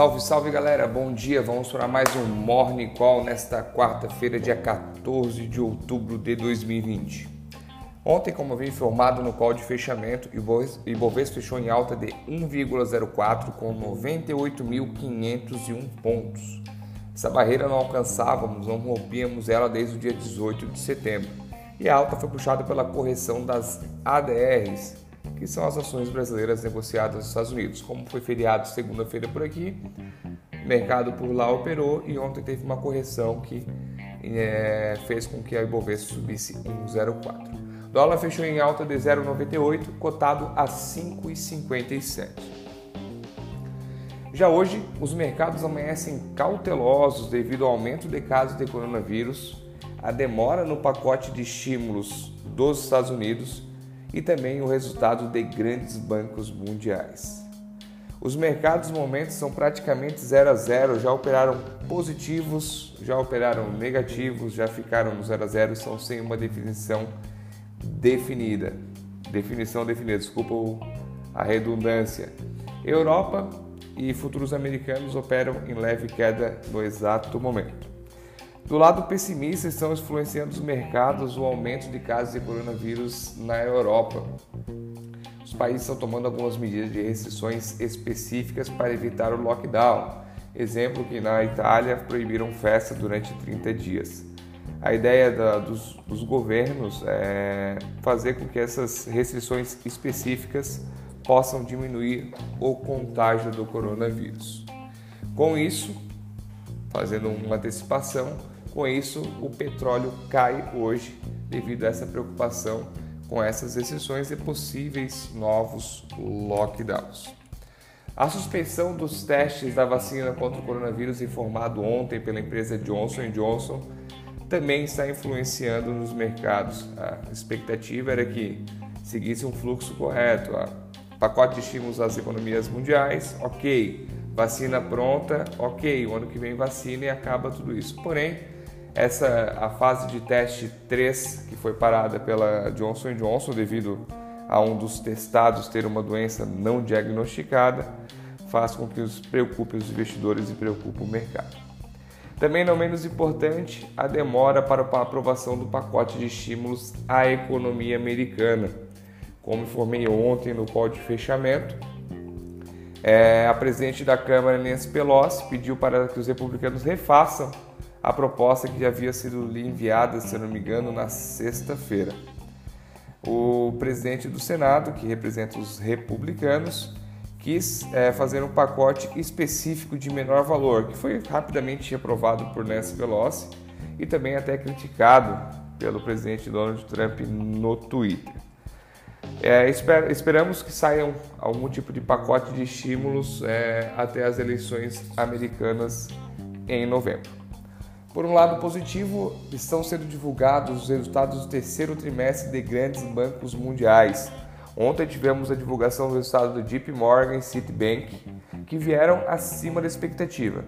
Salve, salve galera, bom dia. Vamos para mais um Morning Call nesta quarta-feira, dia 14 de outubro de 2020. Ontem, como havia informado no call de fechamento, Ibovespa fechou em alta de 1,04 com 98.501 pontos. Essa barreira não alcançávamos, não rompíamos ela desde o dia 18 de setembro. E a alta foi puxada pela correção das ADRs, que são as ações brasileiras negociadas nos Estados Unidos. Como foi feriado segunda-feira por aqui, o mercado por lá operou e ontem teve uma correção que é, fez com que a Ibovespa subisse 1,04. O dólar fechou em alta de 0,98, cotado a 5,57. Já hoje, os mercados amanhecem cautelosos devido ao aumento de casos de coronavírus, a demora no pacote de estímulos dos Estados Unidos e também o resultado de grandes bancos mundiais. Os mercados no momento são praticamente 0 a 0, já operaram positivos, já operaram negativos, já ficaram no 0 a 0, são sem uma definição definida. Definição definida, desculpa a redundância. Europa e futuros americanos operam em leve queda no exato momento. Do lado pessimista, estão influenciando os mercados o aumento de casos de coronavírus na Europa. Os países estão tomando algumas medidas de restrições específicas para evitar o lockdown. Exemplo que na Itália proibiram festa durante 30 dias. A ideia da, dos, dos governos é fazer com que essas restrições específicas possam diminuir o contágio do coronavírus. Com isso, fazendo uma antecipação, com isso, o petróleo cai hoje devido a essa preocupação com essas restrições e possíveis novos lockdowns. A suspensão dos testes da vacina contra o coronavírus informado ontem pela empresa Johnson Johnson também está influenciando nos mercados. A expectativa era que seguisse um fluxo correto. O pacote de estímulos às economias mundiais, ok. Vacina pronta, ok. O ano que vem vacina e acaba tudo isso. Porém, essa a fase de teste 3 que foi parada pela Johnson Johnson devido a um dos testados ter uma doença não diagnosticada faz com que os preocupe os investidores e preocupe o mercado. Também não menos importante, a demora para a aprovação do pacote de estímulos à economia americana. Como informei ontem no call de fechamento, é, a presidente da Câmara, Nancy Pelosi, pediu para que os republicanos refaçam a proposta que havia sido lhe enviada, se não me engano, na sexta-feira. O presidente do Senado, que representa os republicanos, quis é, fazer um pacote específico de menor valor, que foi rapidamente aprovado por Nancy Pelosi e também até criticado pelo presidente Donald Trump no Twitter. É, esper, esperamos que saiam algum tipo de pacote de estímulos é, até as eleições americanas em novembro. Por um lado positivo, estão sendo divulgados os resultados do terceiro trimestre de grandes bancos mundiais. Ontem tivemos a divulgação do resultado do JP Morgan e Citibank, que vieram acima da expectativa.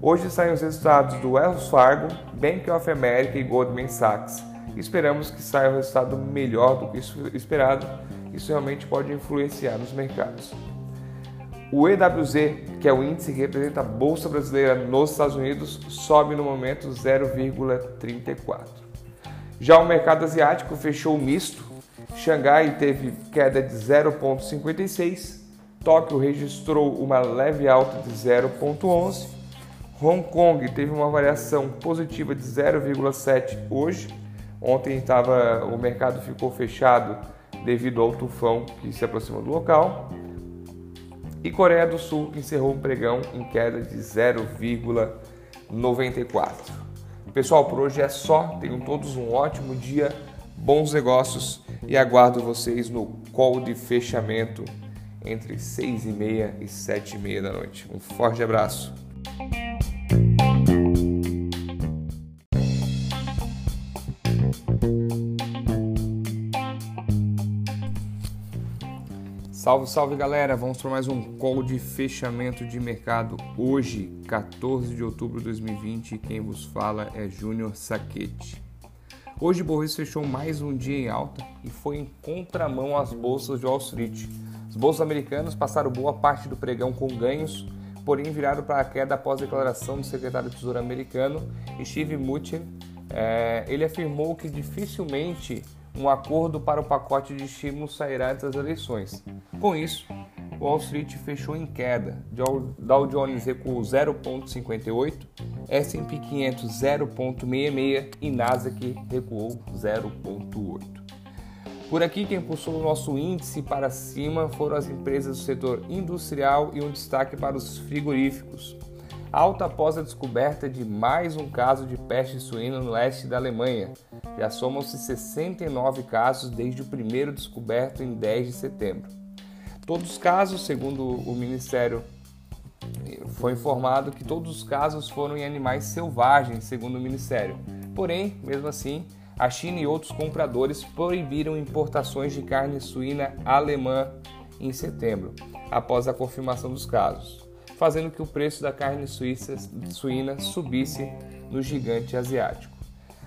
Hoje saem os resultados do Wells Fargo, Bank of America e Goldman Sachs. Esperamos que saia um resultado melhor do que esperado. Isso realmente pode influenciar nos mercados. O EWZ, que é o índice que representa a bolsa brasileira nos Estados Unidos, sobe no momento 0,34. Já o mercado asiático fechou misto. Xangai teve queda de 0,56. Tóquio registrou uma leve alta de 0,11. Hong Kong teve uma variação positiva de 0,7 hoje. Ontem estava, o mercado ficou fechado devido ao tufão que se aproxima do local. E Coreia do Sul encerrou o pregão em queda de 0,94. Pessoal, por hoje é só. Tenham todos um ótimo dia, bons negócios e aguardo vocês no call de fechamento entre 6 e meia e 7 e meia da noite. Um forte abraço. Salve, salve galera! Vamos para mais um call de fechamento de mercado hoje, 14 de outubro de 2020. Quem vos fala é Júnior Saquete. Hoje o fechou mais um dia em alta e foi em contramão às bolsas de Wall Street. Os bolsos americanos passaram boa parte do pregão com ganhos, porém viraram para a queda após a declaração do secretário do Tesouro americano, Steve Mnuchin. É, ele afirmou que dificilmente um acordo para o pacote de estímulos sairá antes das eleições. Com isso, Wall Street fechou em queda. Dow Jones recuou 0,58, S&P 500 0,66 e Nasdaq recuou 0,8. Por aqui, quem impulsou o nosso índice para cima foram as empresas do setor industrial e um destaque para os frigoríficos. Alta após a descoberta de mais um caso de peste suína no leste da Alemanha. Já somam-se 69 casos desde o primeiro descoberto em 10 de setembro. Todos os casos, segundo o Ministério, foi informado que todos os casos foram em animais selvagens, segundo o Ministério. Porém, mesmo assim, a China e outros compradores proibiram importações de carne suína alemã em setembro, após a confirmação dos casos, fazendo que o preço da carne suíça, suína subisse no gigante asiático.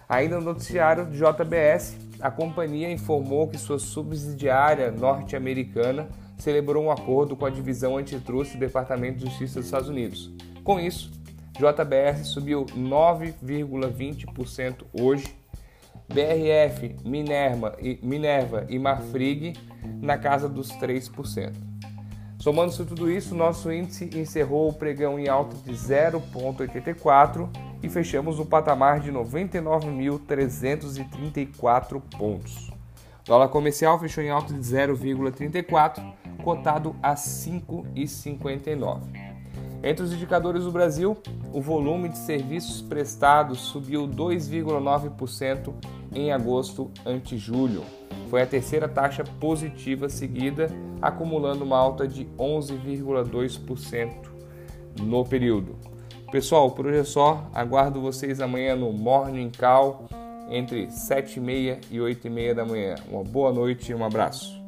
Ainda no noticiário do JBS, a companhia informou que sua subsidiária norte-americana celebrou um acordo com a divisão antitruste do Departamento de Justiça dos Estados Unidos. Com isso, JBS subiu 9,20% hoje, BRF, Minerva e, Marfrig na casa dos 3%. Somando-se tudo isso, nosso índice encerrou o pregão em alta de 0,84 e fechamos no patamar de 99.334 pontos. O dólar comercial fechou em alta de 0,34, cotado a 5,59. Entre os indicadores do Brasil, o volume de serviços prestados subiu 2,9% em agosto ante julho. Foi a terceira taxa positiva seguida, acumulando uma alta de 11,2% no período. Pessoal, por hoje é só. Aguardo vocês amanhã no Morning Call entre 7h30 e 8h30 da manhã. Uma boa noite e um abraço.